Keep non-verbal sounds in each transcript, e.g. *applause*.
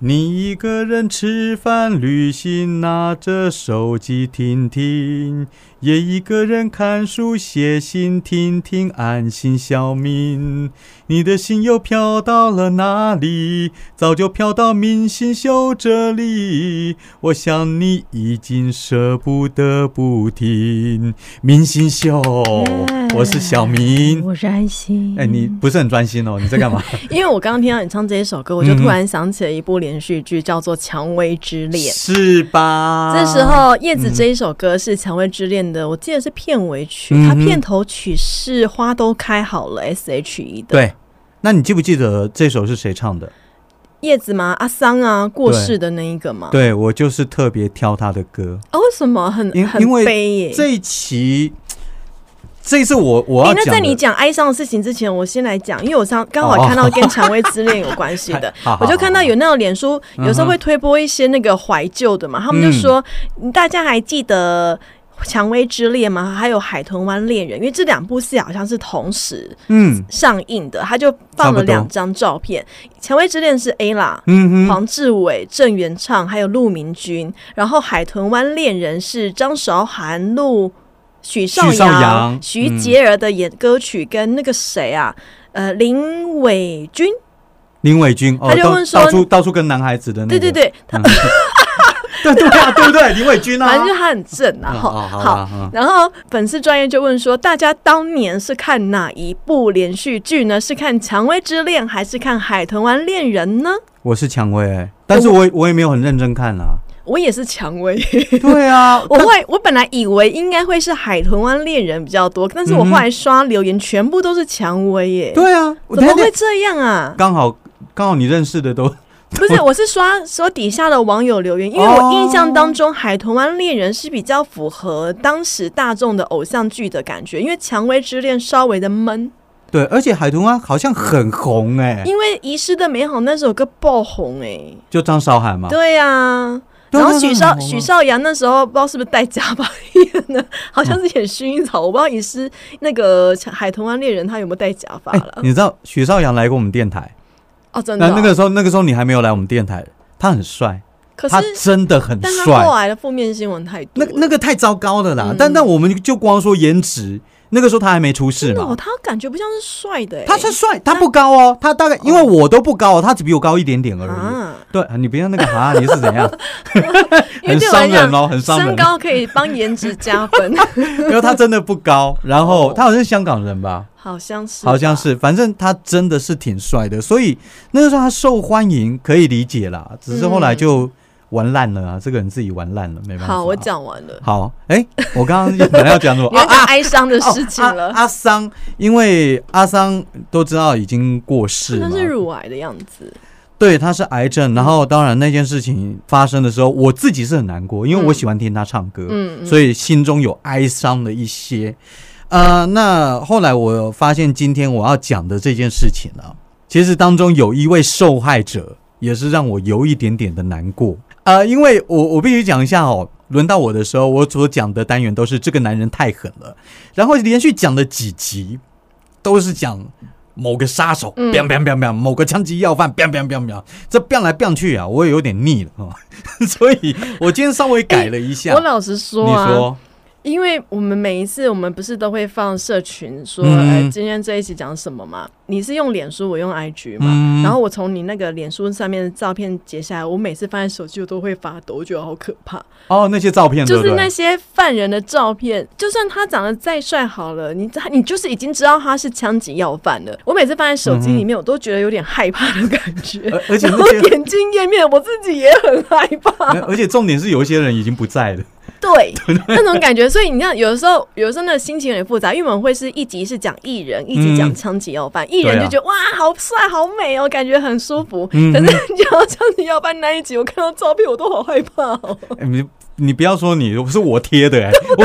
你一个人吃饭、旅行，拿着手机听听；也一个人看书、写信，听听安心小明。你的心又飘到了哪里？早就飘到明星秀这里。我想你已经舍不得不听明星秀。我是小明，我是安心。哎，你不是很专心哦？你在干嘛？*laughs* 因为我刚刚听到你唱这一首歌，我就突然想起了一部连续剧，叫做《蔷薇之恋》，是吧？这时候叶子这一首歌是《蔷薇之恋》的，我记得是片尾曲，它片头曲是《花都开好了》S.H.E 的。对。那你记不记得这首是谁唱的？叶子吗？阿桑啊，过世的那一个吗？对，我就是特别挑他的歌。哦，为什么很很悲耶？这一期，这一次我我要那在你讲哀伤的事情之前，我先来讲，因为我上刚好看到 *laughs* 跟《蔷薇之恋》有关系的，*laughs* 我就看到有那种脸书有时候会推播一些那个怀旧的嘛，他们就说大家还记得。蔷薇之恋吗？还有海豚湾恋人，因为这两部戏好像是同时嗯。上映的，他就放了两张照片。蔷薇之恋是 A 啦，嗯黄志伟、郑元畅还有陆明君，然后海豚湾恋人是张韶涵、陆许绍洋、徐杰儿的演歌曲，跟那个谁啊，呃林伟君，林伟君，他就问说到处到处跟男孩子的那个。对对对，他。对对啊，对不对？林伟君啊，反正就他很正啊。好，然后粉丝专业就问说，大家当年是看哪一部连续剧呢？是看《蔷薇之恋》还是看《海豚湾恋人》呢？我是蔷薇，但是我我也没有很认真看啊。我也是蔷薇。对啊，*laughs* 我会我本来以为应该会是《海豚湾恋人》比较多，但是我后来刷留言，全部都是蔷薇耶。对啊，怎么会这样啊？刚好刚好你认识的都。不是，我是刷说底下的网友留言，因为我印象当中《海豚湾恋人》是比较符合当时大众的偶像剧的感觉，因为《蔷薇之恋》稍微的闷。对，而且《海豚湾》好像很红哎，因为《遗失的美好》那首歌爆红哎，就张韶涵嘛。对呀，然后许绍许绍洋那时候不知道是不是戴假发 *laughs* 演的，好像是演薰衣草，我不知道遗失那个《海豚湾恋人》他有没有戴假发了。你知道许绍洋来过我们电台？哦，真的。那那个时候，那个时候你还没有来我们电台，他很帅，他真的很帅。后来的负面新闻太多，那那个太糟糕了啦。但但我们就光说颜值，那个时候他还没出事嘛。他感觉不像是帅的，他是帅，他不高哦，他大概因为我都不高，他只比我高一点点而已。对，你不要那个啊，你是怎样？*laughs* 很伤人哦，很伤人。身高可以帮颜值加分，*laughs* 因为他真的不高，然后他好像是香港人吧。好像是，好像是，反正他真的是挺帅的，所以那个时候他受欢迎，可以理解啦。只是后来就玩烂了啊，这个人自己玩烂了，没办法。好，我讲完了。好，哎，我刚刚本来要讲什么？*laughs* 要讲哀伤的事情了。阿桑，因为阿桑都知道已经过世了，他是乳癌的样子。对，他是癌症。然后，当然那件事情发生的时候，我自己是很难过，因为我喜欢听他唱歌，嗯，所以心中有哀伤的一些。呃，那后来我发现，今天我要讲的这件事情呢，其实当中有一位受害者，也是让我有一点点的难过。呃，因为我我必须讲一下哦，轮到我的时候，我所讲的单元都是这个男人太狠了，然后连续讲了几集，都是讲某个杀手，biang biang biang biang，某个枪击要犯，biang biang biang biang，这 biang 来 biang 去啊，我也有点腻了啊，*laughs* 所以我今天稍微改了一下。*laughs* 我老实说，你说。因为我们每一次，我们不是都会放社群说，哎，今天这一期讲什么嘛？你是用脸书，我用 IG 嘛？然后我从你那个脸书上面的照片截下来，我每次放在手机，我都会发抖，我觉得好可怕。哦，那些照片就是那些犯人的照片，就算他长得再帅好了，你你就是已经知道他是枪击要犯了。我每次放在手机里面，我都觉得有点害怕的感觉。而且点进 *laughs* 页面，我自己也很害怕。而且重点是，有一些人已经不在了。对，那种感觉，所以你知道，有的时候，有的时候那心情有点复杂，因为我们会是一集是讲艺人，一集讲枪击要犯，艺人就觉得哇，好帅，好美哦，感觉很舒服。可是讲枪击要犯那一集，我看到照片我都好害怕哦。你不要说你是我贴的哎，*laughs* 我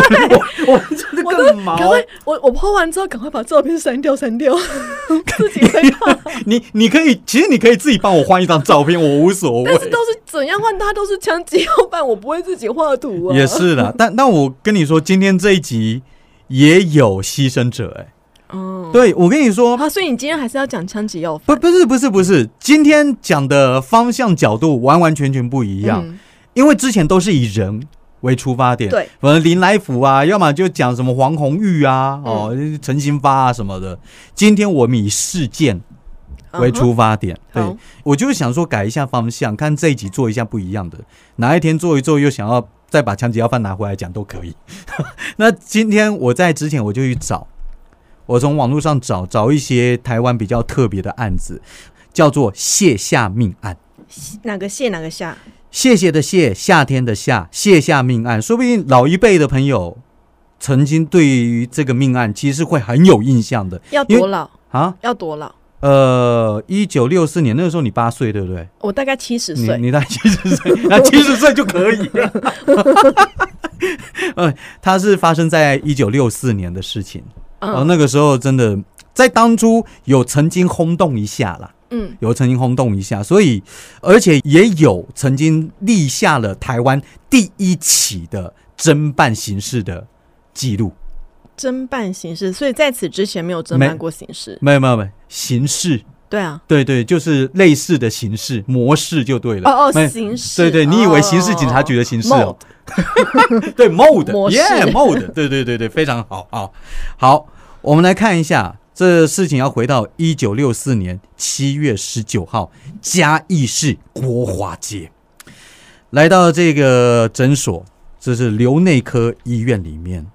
我我真的更毛。我我拍完之后赶快把照片删掉删掉，*laughs* 自己害怕。*laughs* 你你可以，其实你可以自己帮我换一张照片，我无所谓。但是都是怎样换，他都是枪击要办，我不会自己画图啊。也是的，但但我跟你说，今天这一集也有牺牲者哎。哦，对我跟你说，啊，所以你今天还是要讲枪击要不不是不是不是，今天讲的方向角度完完全全不一样，因为之前都是以人为出发点，对，可能林来福啊，要么就讲什么黄红玉啊，哦，陈新发啊什么的。今天我们以事件为出发点，对我就是想说改一下方向，看这一集做一下不一样的，哪一天做一做又想要再把枪击要犯拿回来讲都可以。*laughs* 那今天我在之前我就去找。我从网络上找找一些台湾比较特别的案子，叫做卸下命案。哪个卸哪个下？谢谢的谢，夏天的夏，卸下命案。说不定老一辈的朋友曾经对于这个命案其实会很有印象的。要多老啊？要多老？呃，一九六四年那个时候你八岁对不对？我大概七十岁。你大概七十岁？*laughs* 那七十岁就可以。*laughs* 呃，它是发生在一九六四年的事情。哦，那个时候真的在当初有曾经轰动一下啦，嗯，有曾经轰动一下，所以而且也有曾经立下了台湾第一起的侦办刑事的记录。侦办刑事，所以在此之前没有侦办过刑事，没有没有没有刑事，对啊，对对，就是类似的形式模式就对了。哦哦，形式，对对，你以为刑事警察局的形式哦？*laughs* 对，mode，模式，mode，对对对对，非常好啊。好，我们来看一下这事情，要回到一九六四年七月十九号，嘉义市国华街，来到这个诊所，这是留内科医院里面。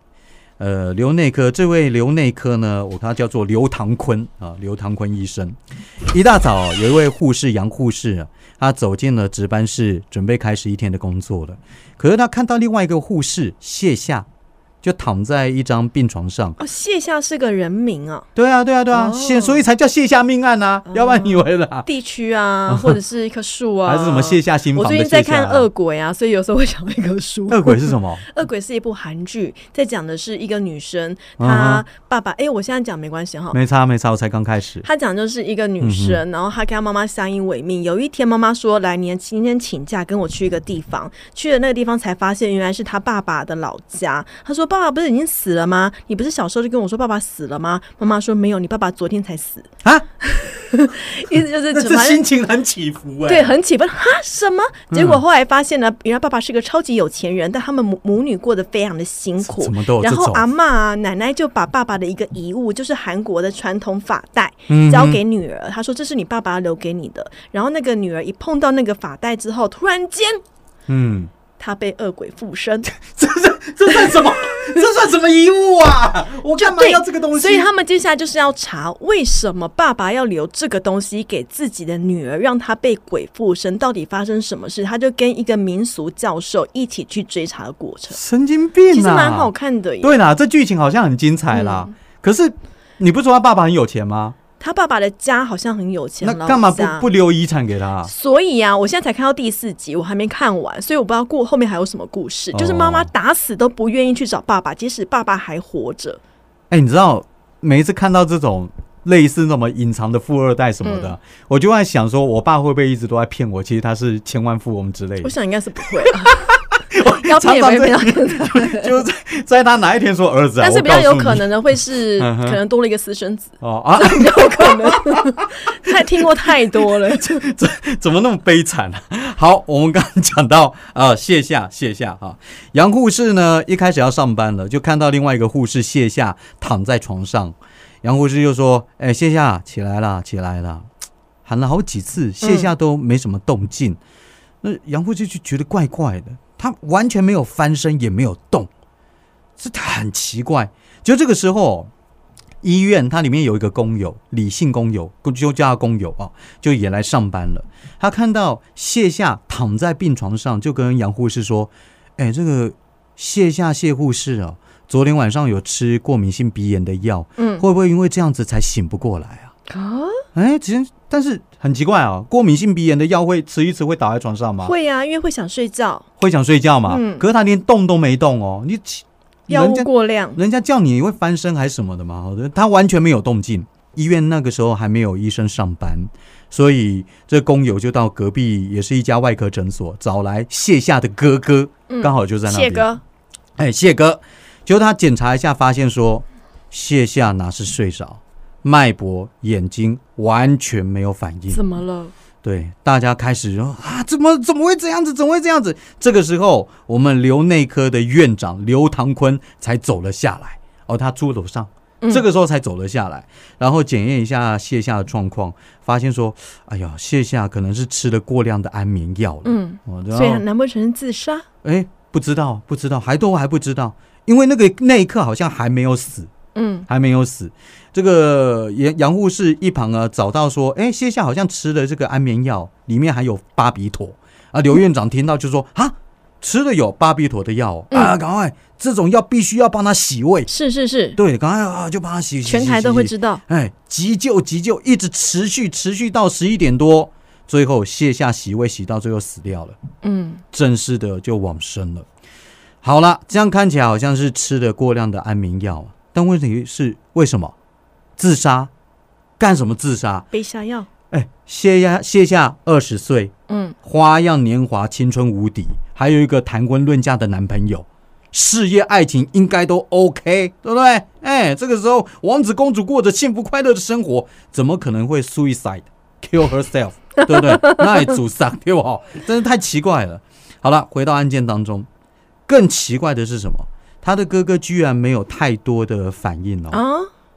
呃，刘内科这位刘内科呢，我他叫做刘唐坤啊，刘唐坤医生。一大早，有一位护士杨护士，他走进了值班室，准备开始一天的工作了。可是他看到另外一个护士卸下。就躺在一张病床上。哦，卸下是个人名啊。对啊，对啊，对啊，卸所以才叫卸下命案啊。要不然你以为啦？地区啊，*laughs* 或者是一棵树啊，还是什么卸下心房？我最近在看《恶鬼》啊，所以有时候会想到一棵树。恶鬼是什么？*laughs* 恶鬼是一部韩剧，在讲的是一个女生，她爸爸。哎，我现在讲没关系哈。没差没差，我才刚开始。她讲就是一个女生，然后她跟她妈妈相依为命。有一天，妈妈说：“来，你今天请假跟我去一个地方。”去了那个地方，才发现原来是她爸爸的老家。她说：“爸爸不是已经死？”了吗？你不是小时候就跟我说爸爸死了吗？妈妈说没有，你爸爸昨天才死啊。*laughs* 意思就是，*laughs* 这心情很起伏哎，对，很起伏。哈，什么？结果后来发现呢，原来爸爸是个超级有钱人，但他们母母女过得非常的辛苦。然后阿妈奶奶就把爸爸的一个遗物，就是韩国的传统发带，交给女儿。她说这是你爸爸留给你的。然后那个女儿一碰到那个发带之后，突然间，嗯。他被恶鬼附身，*laughs* 这这这算什么？*laughs* 这算什么遗物啊？我干嘛要这个东西？所以他们接下来就是要查为什么爸爸要留这个东西给自己的女儿，让她被鬼附身，到底发生什么事？他就跟一个民俗教授一起去追查的过程。神经病，其实蛮好看的。对啦，这剧情好像很精彩啦。可是你不说他爸爸很有钱吗？他爸爸的家好像很有钱，那干嘛不不留遗产给他？所以啊，我现在才看到第四集，我还没看完，所以我不知道过后面还有什么故事。就是妈妈打死都不愿意去找爸爸，即使爸爸还活着。哎，你知道，每一次看到这种类似那么隐藏的富二代什么的，我就在想，说我爸会不会一直都在骗我？其实他是千万富翁之类的。我想应该是不会。*laughs* *laughs* 要骗也没骗到 *laughs* 就在在他哪一天说儿子，但是比较有可能的会是 *laughs* 可能多了一个私生子。哦啊，有可能。太听过太多了，这怎么那么悲惨呢？好，我们刚刚讲到啊，卸下卸下哈，杨护士呢一开始要上班了，就看到另外一个护士卸下躺在床上，杨护士就说：“哎，卸下起来了，起来了。”喊了好几次，卸下都没什么动静，那杨护士就觉得怪怪的。他完全没有翻身，也没有动，这很奇怪。就这个时候，医院它里面有一个工友，李姓工友，就叫他工友啊，就也来上班了。他看到谢夏躺在病床上，就跟杨护士说：“哎，这个谢夏谢护士啊，昨天晚上有吃过敏性鼻炎的药，嗯，会不会因为这样子才醒不过来啊？”啊，哎，其实但是很奇怪啊，过敏性鼻炎的药会吃一吃会倒在床上吗？会呀，因为会想睡觉，会想睡觉嘛。嗯，可是他连动都没动哦，你药物过量，人家叫你会翻身还是什么的嘛？他完全没有动静。医院那个时候还没有医生上班，所以这工友就到隔壁也是一家外科诊所找来谢夏的哥哥，刚好就在那里。谢哥，哎，谢哥，就他检查一下，发现说。谢夏哪是睡着，脉搏、眼睛完全没有反应。怎么了？对，大家开始说啊，怎么怎么会这样子？怎么会这样子？这个时候，我们留内科的院长刘唐坤才走了下来。哦，他住楼上，这个时候才走了下来，然后检验一下谢夏的状况，发现说，哎呀，谢夏可能是吃了过量的安眠药了。嗯，所以难不成自杀？哎，不知道，不知道，还都还不知道，因为那个那一刻好像还没有死。嗯，还没有死。这个杨杨护士一旁啊，找到说，哎，谢夏好像吃了这个安眠药，里面还有巴比妥啊。刘院长听到就说，啊，吃了有巴比妥的药啊，赶快，这种药必须要帮他洗胃。是是是，对，赶快啊，就帮他洗。全台都会知道。哎，急救急救，一直持续持续到十一点多，最后谢夏洗胃洗到最后死掉了。嗯，正式的就往生了。好了，这样看起来好像是吃了过量的安眠药。但问题是为什么自杀？干什么自杀？被下药。哎，卸下卸下二十岁，嗯，花样年华，青春无敌，还有一个谈婚论嫁的男朋友，事业爱情应该都 OK，对不对？哎，这个时候王子公主过着幸福快乐的生活，怎么可能会 suicide kill herself？*laughs* 对不对？那也自杀对不？真是太奇怪了。好了，回到案件当中，更奇怪的是什么？他的哥哥居然没有太多的反应哦，啊，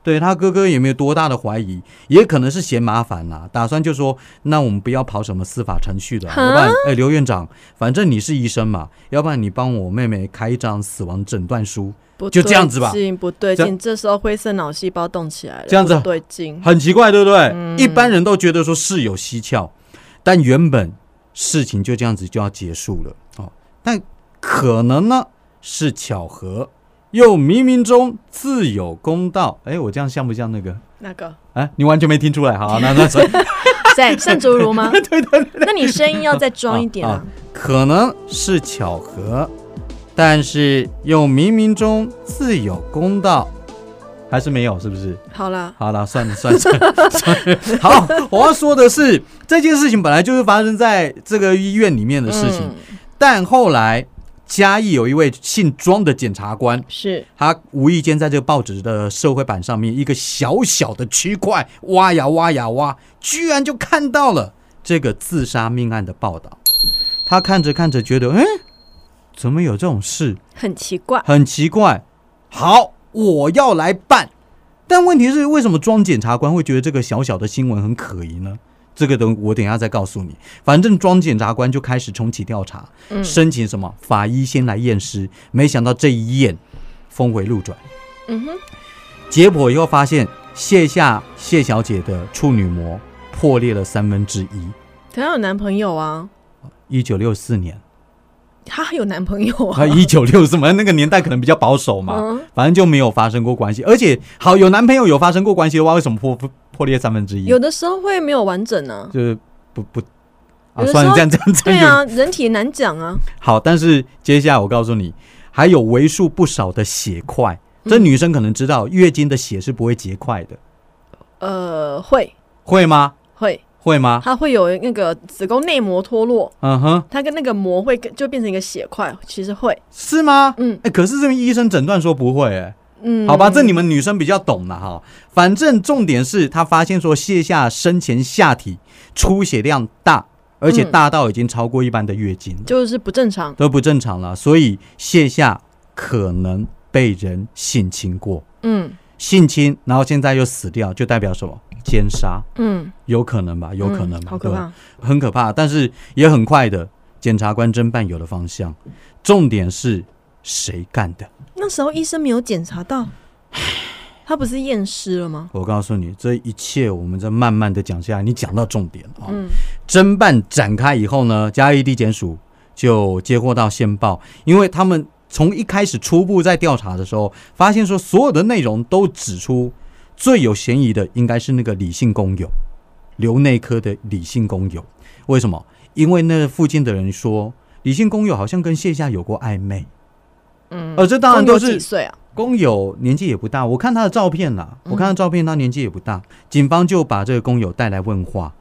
对他哥哥也没有多大的怀疑，也可能是嫌麻烦啦，打算就说那我们不要跑什么司法程序的，要不然哎刘院长，反正你是医生嘛，要不然你帮我妹妹开一张死亡诊断书，就这样子吧，不对劲，这时候灰色脑细胞动起来了，这样子对劲，很奇怪，对不对？一般人都觉得说事有蹊跷，但原本事情就这样子就要结束了哦，但可能呢？是巧合，又冥冥中自有公道。哎，我这样像不像那个？那个？哎，你完全没听出来？好，*laughs* 那那谁？谁？盛竹如吗？*laughs* 对对对。那你声音要再装一点啊。可能是巧合，但是又冥冥中自有公道，还是没有？是不是？好了，好了，算了算了 *laughs* 算了。好，我要说的是，这件事情本来就是发生在这个医院里面的事情，但后来。嘉义有一位姓庄的检察官，是他无意间在这个报纸的社会版上面一个小小的区块挖呀挖呀挖，居然就看到了这个自杀命案的报道。他看着看着，觉得，哎，怎么有这种事？很奇怪，很奇怪。好，我要来办。但问题是，为什么庄检察官会觉得这个小小的新闻很可疑呢？这个等我等一下再告诉你。反正庄检察官就开始重启调查，申请什么法医先来验尸。没想到这一验，峰回路转。嗯哼，解剖以后发现谢夏谢小姐的处女膜破裂了三分之一。她有男朋友啊？一九六四年，她还有男朋友啊？一九六四嘛，那个年代可能比较保守嘛，反正就没有发生过关系。而且好有男朋友有发生过关系的话，为什么破破裂三分之一，有的时候会没有完整呢，就是不不，啊，算这样这样对啊，人体难讲啊。好，但是接下来我告诉你，还有为数不少的血块，这女生可能知道，月经的血是不会结块的。呃，会会吗？会会吗？它会有那个子宫内膜脱落，嗯哼，它跟那个膜会就变成一个血块，其实会是吗？嗯，哎，可是这边医生诊断说不会，哎。嗯，好吧，这你们女生比较懂了哈。反正重点是他发现说卸下生前下体出血量大，而且大到已经超过一般的月经，就是不正常，都不正常了。所以卸下可能被人性侵过，嗯，性侵，然后现在又死掉，就代表什么？奸杀，嗯，有可能吧？有可能吧？好可怕，很可怕，但是也很快的，检察官侦办有了方向。重点是谁干的？那时候医生没有检查到，他不是验尸了吗？我告诉你，这一切我们在慢慢的讲下来。你讲到重点啊，侦办展开以后呢，嘉义地检署就接获到线报，因为他们从一开始初步在调查的时候，发现说所有的内容都指出最有嫌疑的应该是那个李姓工友，留内科的李姓工友。为什么？因为那附近的人说，李姓工友好像跟谢夏有过暧昧。嗯，呃，这当然都是几岁啊？工友年纪也不大，我看他的照片啦，我看他照片，他年纪也不大。警方就把这个工友带来问话，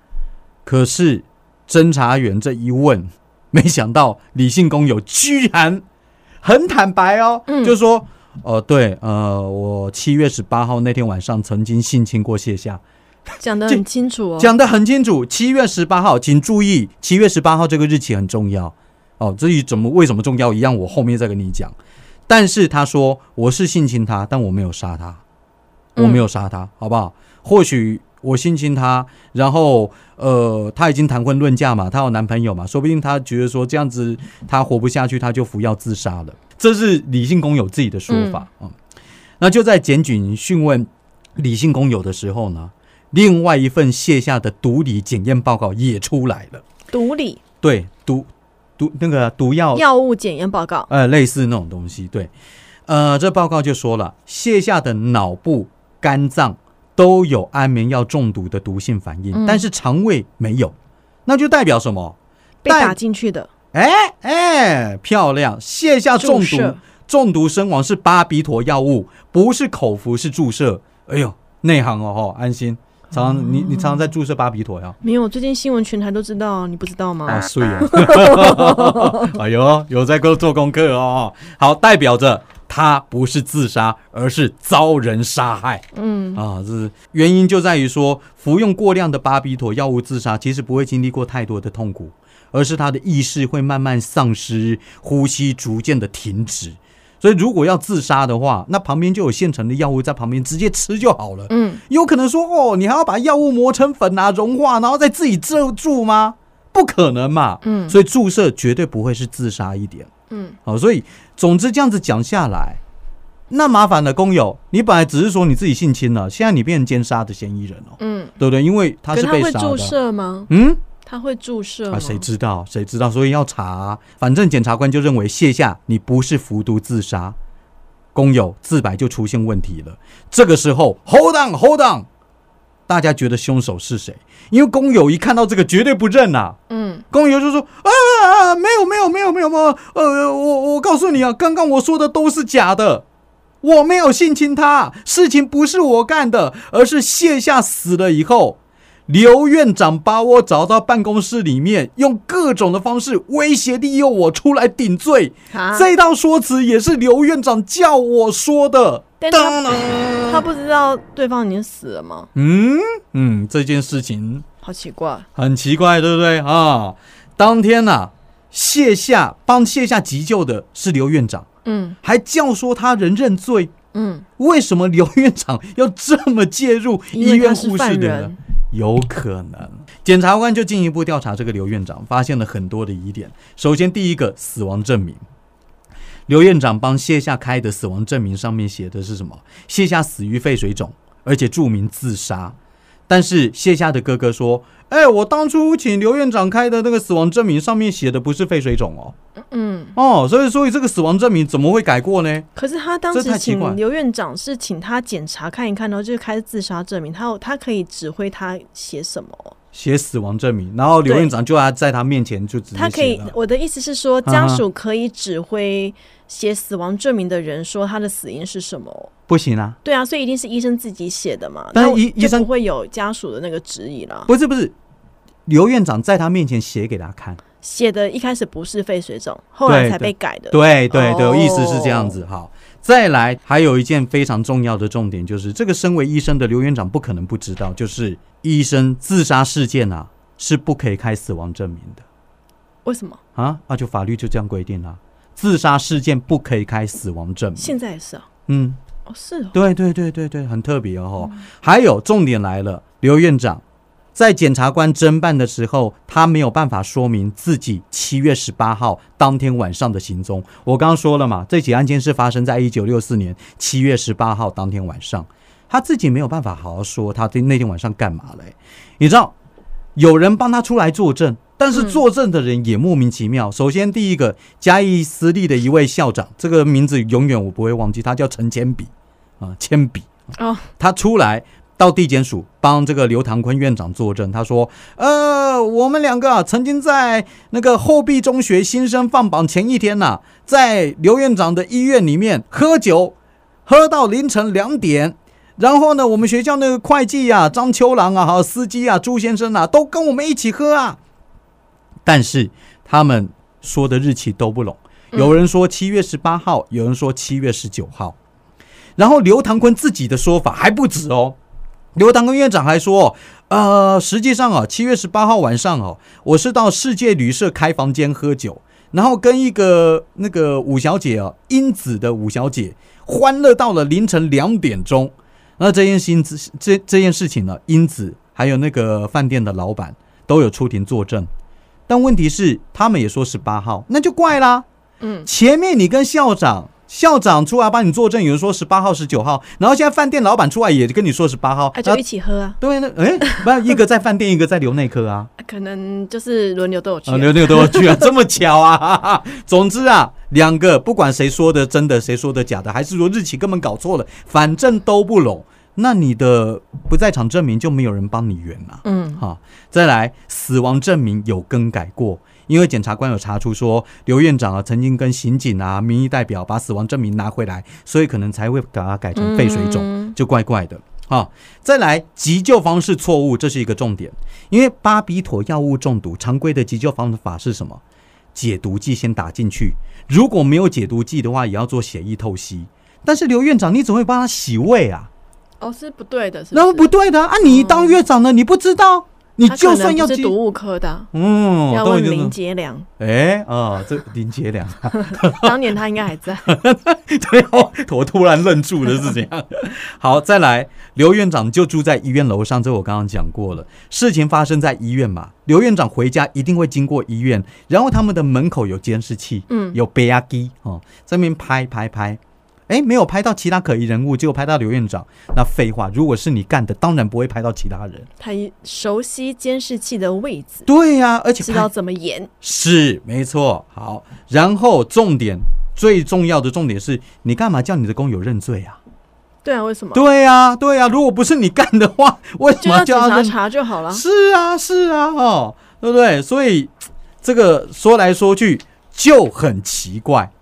可是侦查员这一问，没想到李姓工友居然很坦白哦，就说呃，对，呃，我七月十八号那天晚上曾经性侵过谢夏，讲的很清楚哦，*laughs* 讲的很清楚。七月十八号，请注意，七月十八号这个日期很重要哦。至于怎么为什么重要，一样我后面再跟你讲。但是他说我是性侵他，但我没有杀他，我没有杀他，好不好？或许我性侵他，然后呃，他已经谈婚论嫁嘛，他有男朋友嘛，说不定他觉得说这样子他活不下去，他就服药自杀了。这是李姓工友自己的说法啊。那就在检警讯问李姓工友的时候呢，另外一份卸下的毒理检验报告也出来了。毒理对毒。毒那个毒药药物检验报告，呃，类似那种东西，对，呃，这报告就说了，卸下的脑部、肝脏都有安眠药中毒的毒性反应，但是肠胃没有，那就代表什么？被打进去的。哎哎，漂亮！卸下中毒中毒身亡是巴比妥药物，不是口服，是注射。哎呦，内行哦，哈，安心。常常你你常常在注射巴比妥呀？没有，最近新闻全台都知道，你不知道吗？啊，碎啊！*laughs* 哎呦，有在给我做功课哦。好，代表着他不是自杀，而是遭人杀害。嗯啊，这是原因就在于说，服用过量的巴比妥药物自杀，其实不会经历过太多的痛苦，而是他的意识会慢慢丧失，呼吸逐渐的停止。所以，如果要自杀的话，那旁边就有现成的药物在旁边直接吃就好了。嗯，有可能说哦，你还要把药物磨成粉啊，融化，然后再自己注注吗？不可能嘛。嗯，所以注射绝对不会是自杀一点。嗯，好，所以总之这样子讲下来，那麻烦了工友，你本来只是说你自己性侵了，现在你变成奸杀的嫌疑人哦。嗯，对不对？因为他是被杀的。注射吗？嗯。他会注射啊？谁知道？谁知道？所以要查。反正检察官就认为卸下你不是服毒自杀，工友自白就出现问题了。这个时候，hold on，hold on，大家觉得凶手是谁？因为工友一看到这个绝对不认呐。嗯，工友就说啊，没有，没有，没有，没有，没有。呃，我我告诉你啊，刚刚我说的都是假的，我没有性侵他，事情不是我干的，而是卸下死了以后。刘院长把我找到办公室里面，用各种的方式威胁利诱我出来顶罪。这道说辞也是刘院长叫我说的。但他他不知道对方已经死了吗？嗯嗯，这件事情好奇怪，很奇怪，对不对啊？当天呐，卸下帮卸下急救的是刘院长，嗯，还教唆他人认罪，嗯，为什么刘院长要这么介入医院护士的呢？有可能，检察官就进一步调查这个刘院长，发现了很多的疑点。首先，第一个死亡证明，刘院长帮谢夏开的死亡证明上面写的是什么？谢夏死于肺水肿，而且注明自杀。但是谢夏的哥哥说：“哎，我当初请刘院长开的那个死亡证明上面写的不是肺水肿哦。”嗯哦，所以所以这个死亡证明怎么会改过呢？可是他当时请刘院长是请他检查看一看，然后就开自杀证明，他他可以指挥他写什么？写死亡证明，然后刘院长就要在他面前就直接他可以，我的意思是说，家属可以指挥写死亡证明的人说他的死因是什么？不行啊！对啊，所以一定是医生自己写的嘛。但医医生不会有家属的那个质疑了。不是不是，刘院长在他面前写给他看。写的一开始不是肺水肿，后来才被改的。对对对，意思是这样子。好，再来，还有一件非常重要的重点，就是这个身为医生的刘院长不可能不知道，就是医生自杀事件啊是不可以开死亡证明的。为什么啊？那就法律就这样规定了，自杀事件不可以开死亡证明。现在也是啊。嗯，哦是。对对对对对，很特别哦。还有重点来了，刘院长。在检察官侦办的时候，他没有办法说明自己七月十八号当天晚上的行踪。我刚刚说了嘛，这起案件是发生在一九六四年七月十八号当天晚上，他自己没有办法好好说他那天晚上干嘛嘞？你知道，有人帮他出来作证，但是作证的人也莫名其妙。首先，第一个嘉义私立的一位校长，这个名字永远我不会忘记，他叫陈铅笔啊，铅笔哦，他出来。到地检署帮这个刘唐坤院长作证，他说：“呃，我们两个曾经在那个后壁中学新生放榜前一天呐，在刘院长的医院里面喝酒，喝到凌晨两点。然后呢，我们学校那个会计啊，张秋郎啊，还有司机啊，朱先生啊，都跟我们一起喝啊。但是他们说的日期都不拢，有人说七月十八号，有人说七月十九号。”然后刘唐坤自己的说法还不止哦，刘唐根院长还说，呃，实际上啊，七月十八号晚上哦，我是到世界旅社开房间喝酒，然后跟一个那个五小姐啊，英子的五小姐，欢乐到了凌晨两点钟。那这件事情，这这件事情呢，英子还有那个饭店的老板都有出庭作证，但问题是，他们也说十八号，那就怪啦。嗯，前面你跟校长。校长出来帮你作证，有人说十八号、十九号，然后现在饭店老板出来也跟你说十八号，那就一起喝啊？对，那哎，不，一个在饭店，一个在留内科啊？*laughs* 可能就是轮流都有去，啊轮流都有去啊，*laughs* 这么巧啊？*laughs* 总之啊，两个不管谁说的真的，谁说的假的，还是说日期根本搞错了，反正都不拢。那你的不在场证明就没有人帮你圆了。嗯，好，再来，死亡证明有更改过。因为检察官有查出说刘院长啊曾经跟刑警啊民意代表把死亡证明拿回来，所以可能才会把它改成肺水肿，就怪怪的啊。再来急救方式错误，这是一个重点。因为巴比妥药物中毒常规的急救方法是什么？解毒剂先打进去，如果没有解毒剂的话，也要做血液透析。但是刘院长，你怎么会帮他洗胃啊？哦，是不对的，是那不对的啊！你当院长的，你不知道？你就算要是毒物科的，嗯，要问林杰良。哎，哦，这林杰良，*laughs* 当年他应该还在。*laughs* 对哦，我突然愣住了，是这样。*laughs* 好，再来，刘院长就住在医院楼上，这我刚刚讲过了。事情发生在医院嘛，刘院长回家一定会经过医院，然后他们的门口有监视器，嗯，有背压机哦，这边拍拍拍。哎，没有拍到其他可疑人物，结果拍到刘院长。那废话，如果是你干的，当然不会拍到其他人。他熟悉监视器的位置，对呀，而且知道怎么演，是没错。好，然后重点最重要的重点是你干嘛叫你的工友认罪啊？对啊，为什么？对呀，对呀，如果不是你干的话，*laughs* 为什么叫他查就好了？是啊，是啊，哦，对不对？所以这个说来说去就很奇怪。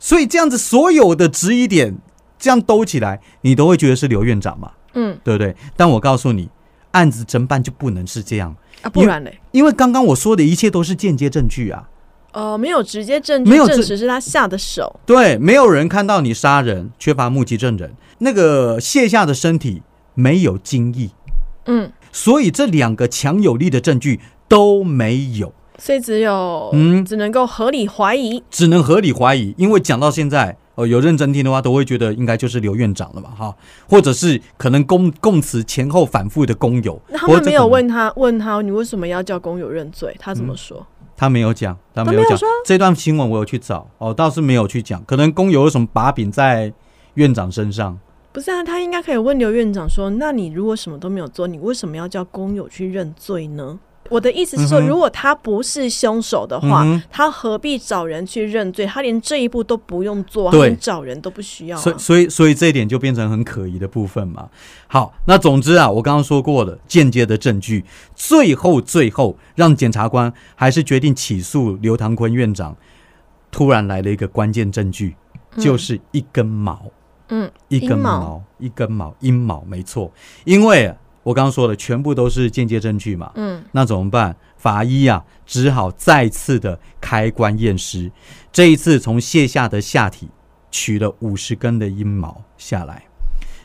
所以这样子，所有的质疑点这样兜起来，你都会觉得是刘院长嘛？嗯，对不对？但我告诉你，案子侦办就不能是这样啊，不然嘞？因为刚刚我说的一切都是间接证据啊。呃，没有直接证据没有证实是他下的手。对，没有人看到你杀人，缺乏目击证人。那个卸下的身体没有精液，嗯，所以这两个强有力的证据都没有。所以只有嗯，只能够合理怀疑，只能合理怀疑，因为讲到现在，哦，有认真听的话，都会觉得应该就是刘院长了嘛，哈，或者是可能供供词前后反复的工友，那他们没有问他问他你为什么要叫工友认罪，他怎么说？他没有讲，他没有讲。这段新闻，我有去找，哦，倒是没有去讲，可能工友有什么把柄在院长身上？不是啊，他应该可以问刘院长说，那你如果什么都没有做，你为什么要叫工友去认罪呢？我的意思是说，如果他不是凶手的话，他何必找人去认罪？他连这一步都不用做，连找人都不需要。所以，所以，所以这一点就变成很可疑的部分嘛。好，那总之啊，我刚刚说过了，间接的证据，最后，最后让检察官还是决定起诉刘唐坤院长。突然来了一个关键证据，就是一根毛。嗯，一根毛，一根毛，阴毛，没错，因为。我刚刚说的全部都是间接证据嘛，嗯，那怎么办？法医啊，只好再次的开棺验尸。这一次从卸下的下体取了五十根的阴毛下来，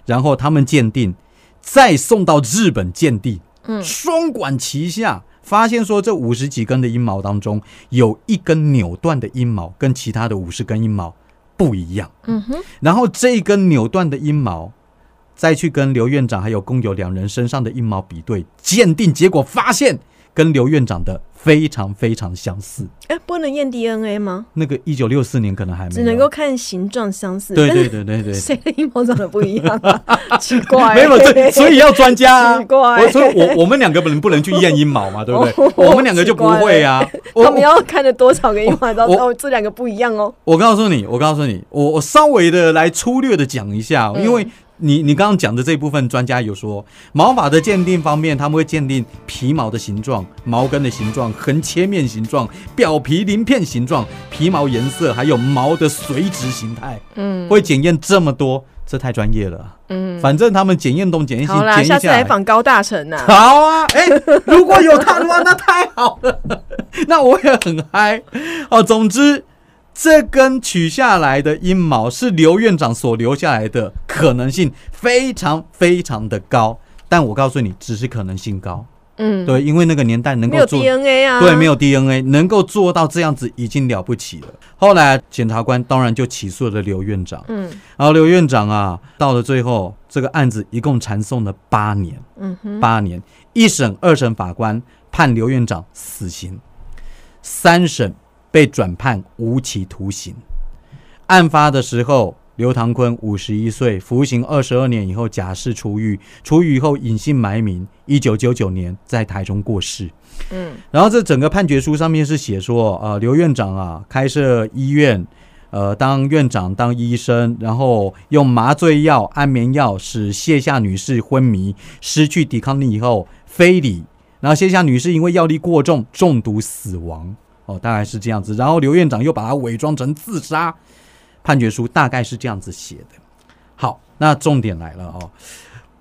然后他们鉴定，再送到日本鉴定，嗯，双管齐下，发现说这五十几根的阴毛当中，有一根扭断的阴毛跟其他的五十根阴毛不一样，嗯哼，然后这一根扭断的阴毛。再去跟刘院长还有工友两人身上的阴毛比对鉴定，结果发现跟刘院长的非常非常相似。哎，不能验 DNA 吗？那个一九六四年可能还没，只能够看形状相似。对对对对对，谁的阴毛长得不一样？*laughs* 奇怪，没有这，所以要专家。奇怪，所以我我们两个不能不能去验阴毛嘛，对不对？我们两个就不会啊。他们要看了多少个阴毛，知道哦，这两个不一样哦。我告诉你，我告诉你，我我稍微的来粗略的讲一下，因为。你你刚刚讲的这部分，专家有说毛发的鉴定方面，他们会鉴定皮毛的形状、毛根的形状、横切面形状、表皮鳞片形状、皮毛颜色，还有毛的垂直形态。嗯，会检验这么多，这太专业了。嗯，反正他们检验东检验西，好啦，下次来访高大成呐。好啊，哎，如果有他的话，那太好了，*laughs* 那我也很嗨。哦，总之。这根取下来的阴毛是刘院长所留下来的可能性非常非常的高，但我告诉你，只是可能性高。嗯，对，因为那个年代能够做 DNA 啊，对，没有 DNA 能够做到这样子已经了不起了。后来检察官当然就起诉了刘院长，嗯，然后刘院长啊，到了最后，这个案子一共缠讼了八年，嗯哼，八年，一审、二审法官判刘院长死刑，三审被转判无期徒刑。案发的时候。刘唐坤五十一岁，服刑二十二年以后假释出狱，出狱以后隐姓埋名，一九九九年在台中过世。嗯，然后这整个判决书上面是写说，呃，刘院长啊，开设医院，呃，当院长当医生，然后用麻醉药、安眠药使谢夏女士昏迷，失去抵抗力以后非礼，然后谢夏女士因为药力过重中毒死亡。哦，大概是这样子。然后刘院长又把他伪装成自杀。判决书大概是这样子写的。好，那重点来了哦，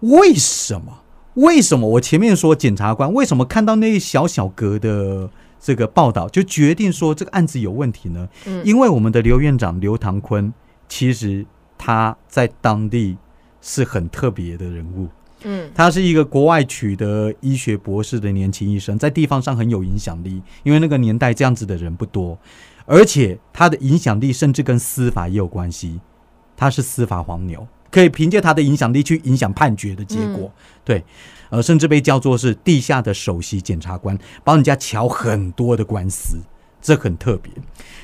为什么？为什么我前面说检察官为什么看到那一小小格的这个报道就决定说这个案子有问题呢？嗯，因为我们的刘院长刘唐坤其实他在当地是很特别的人物。嗯，他是一个国外取得医学博士的年轻医生，在地方上很有影响力，因为那个年代这样子的人不多。而且他的影响力甚至跟司法也有关系，他是司法黄牛，可以凭借他的影响力去影响判决的结果。对，呃，甚至被叫做是地下的首席检察官，帮人家瞧很多的官司，这很特别。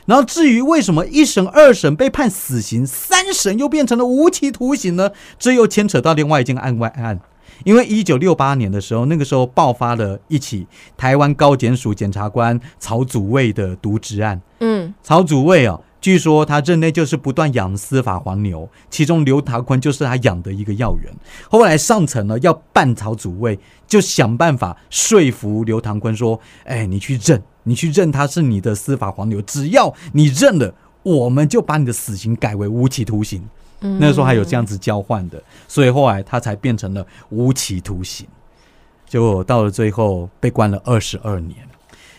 然后至于为什么一审、二审被判死刑，三审又变成了无期徒刑呢？这又牵扯到另外一件案外案。因为一九六八年的时候，那个时候爆发了一起台湾高检署检察官曹祖卫的渎职案。嗯，曹祖卫啊，据说他任内就是不断养司法黄牛，其中刘达坤就是他养的一个要员。后来上层呢要办曹祖卫，就想办法说服刘唐坤说：“哎，你去认，你去认他是你的司法黄牛，只要你认了，我们就把你的死刑改为无期徒刑。”那个时候还有这样子交换的，所以后来他才变成了无期徒刑，结果到了最后被关了二十二年。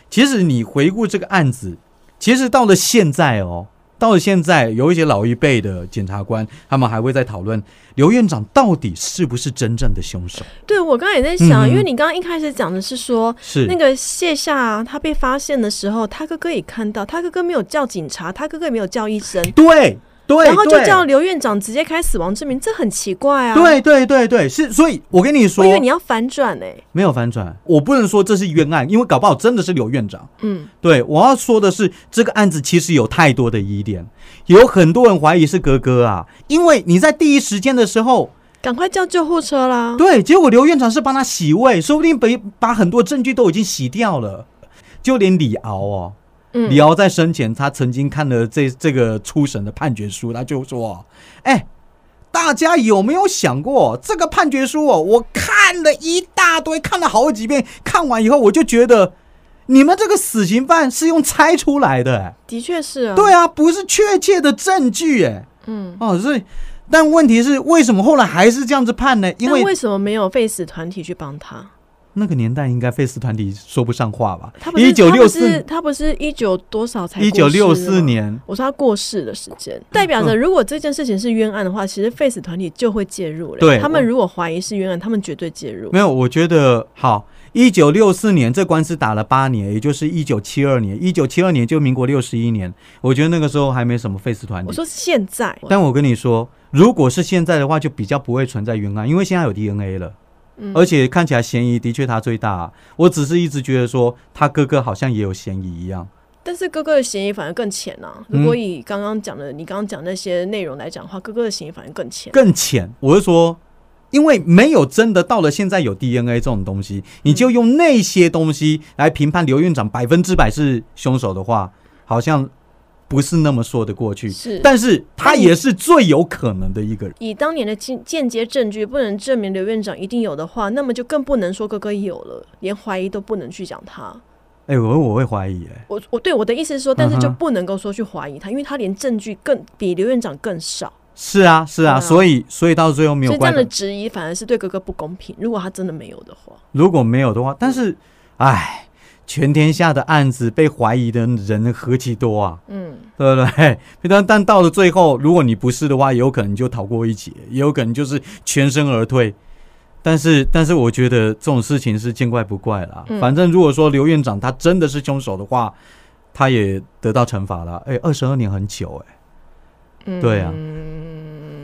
其实你回顾这个案子，其实到了现在哦，到了现在有一些老一辈的检察官，他们还会在讨论刘院长到底是不是真正的凶手。对我刚才也在想，因为你刚刚一开始讲的是说，是那个谢夏他被发现的时候，他哥哥也看到，他哥哥没有叫警察，他哥哥也没有叫医生。对。然后就叫刘院长直接开死亡证明，这很奇怪啊！对对对对，是，所以我跟你说，因为你要反转哎，没有反转，我不能说这是冤案，因为搞不好真的是刘院长。嗯，对，我要说的是，这个案子其实有太多的疑点，有很多人怀疑是哥哥啊，因为你在第一时间的时候赶快叫救护车啦。对，结果刘院长是帮他洗胃，说不定被把很多证据都已经洗掉了，就连李敖哦。李敖在生前，他曾经看了这这个初审的判决书，他就说：“哎，大家有没有想过这个判决书哦？我看了一大堆，看了好几遍，看完以后我就觉得，你们这个死刑犯是用猜出来的。的确是啊，对啊，不是确切的证据。哎，嗯，哦，所以，但问题是，为什么后来还是这样子判呢？因为为什么没有废死团体去帮他？”那个年代应该费斯团体说不上话吧？他一九六四，他不是一九多少才？一九六四年，我说他过世的时间，代表着如果这件事情是冤案的话，其实费斯团体就会介入了。对，他们如果怀疑是冤案，他们绝对介入。没有，我觉得好。一九六四年这官司打了八年，也就是一九七二年。一九七二年就民国六十一年，我觉得那个时候还没什么费斯团体。我说现在，但我跟你说，如果是现在的话，就比较不会存在冤案，因为现在有 DNA 了。而且看起来嫌疑的确他最大，我只是一直觉得说他哥哥好像也有嫌疑一样。但是哥哥的嫌疑反而更浅啊！如果以刚刚讲的你刚刚讲那些内容来讲的话，哥哥的嫌疑反而更浅。更浅，我是说，因为没有真的到了现在有 DNA 这种东西，你就用那些东西来评判刘院长百分之百是凶手的话，好像。不是那么说得过去，是，但是他也是最有可能的一个人。以当年的间间接证据不能证明刘院长一定有的话，那么就更不能说哥哥有了，连怀疑都不能去讲他。哎，我我会怀疑哎，我我对我的意思是说，但是就不能够说去怀疑他，因为他连证据更比刘院长更少。是啊，是啊，所以所以到最后没有。所以这样的质疑反而是对哥哥不公平。如果他真的没有的话，如果没有的话，但是，哎。全天下的案子被怀疑的人何其多啊！嗯，对对不对？*laughs* 但但到了最后，如果你不是的话，也有可能就逃过一劫，也有可能就是全身而退。但是，但是我觉得这种事情是见怪不怪了。反正如果说刘院长他真的是凶手的话，他也得到惩罚了。哎，二十二年很久哎，对啊，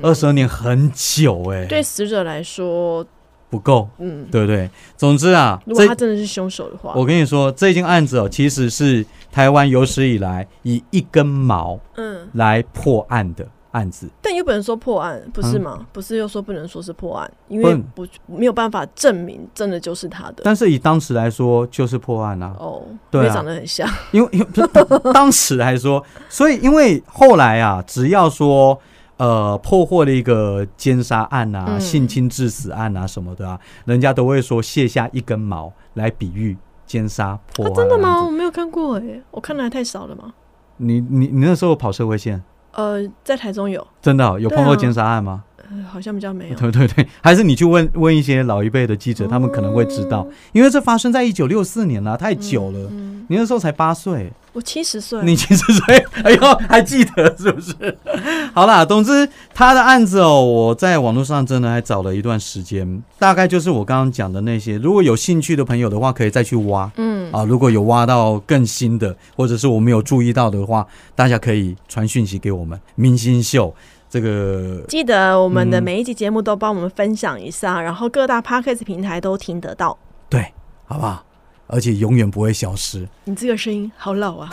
二十二年很久哎，对死者来说。不够，嗯，对不对？总之啊，如果他真的是凶手的话，我跟你说，这件案子哦，其实是台湾有史以来以一根毛，嗯，来破案的案子。但又不能说破案，不是吗？不是又说不能说是破案，因为不没有办法证明真的就是他的。但是以当时来说，就是破案啊。哦，对，长得很像。因为因为 *laughs* 当时来说，所以因为后来啊，只要说。呃，破获了一个奸杀案啊，性侵致死案啊什么的啊，人家都会说卸下一根毛来比喻奸杀破案。真的吗？我没有看过哎，我看的还太少了吗？你你你那时候跑社会线？呃，在台中有。真的有碰过奸杀案吗？好像比较没有，*laughs* 对对对，还是你去问问一些老一辈的记者，他们可能会知道，因为这发生在一九六四年了，太久了。你那时候才八岁，我七十岁，你七十岁，哎呦，还记得是不是？*laughs* 好啦，总之他的案子哦，我在网络上真的还找了一段时间，大概就是我刚刚讲的那些。如果有兴趣的朋友的话，可以再去挖，嗯啊，如果有挖到更新的，或者是我没有注意到的话，大家可以传讯息给我们。明星秀。这个记得我们的每一集节目都帮我们分享一下，然后各大 podcast 平台都听得到。对，好不好？而且永远不会消失。你这个声音好老啊！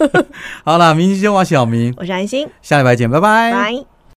*laughs* 好了，明星就我小明，我是安心，下礼拜见，拜拜。拜。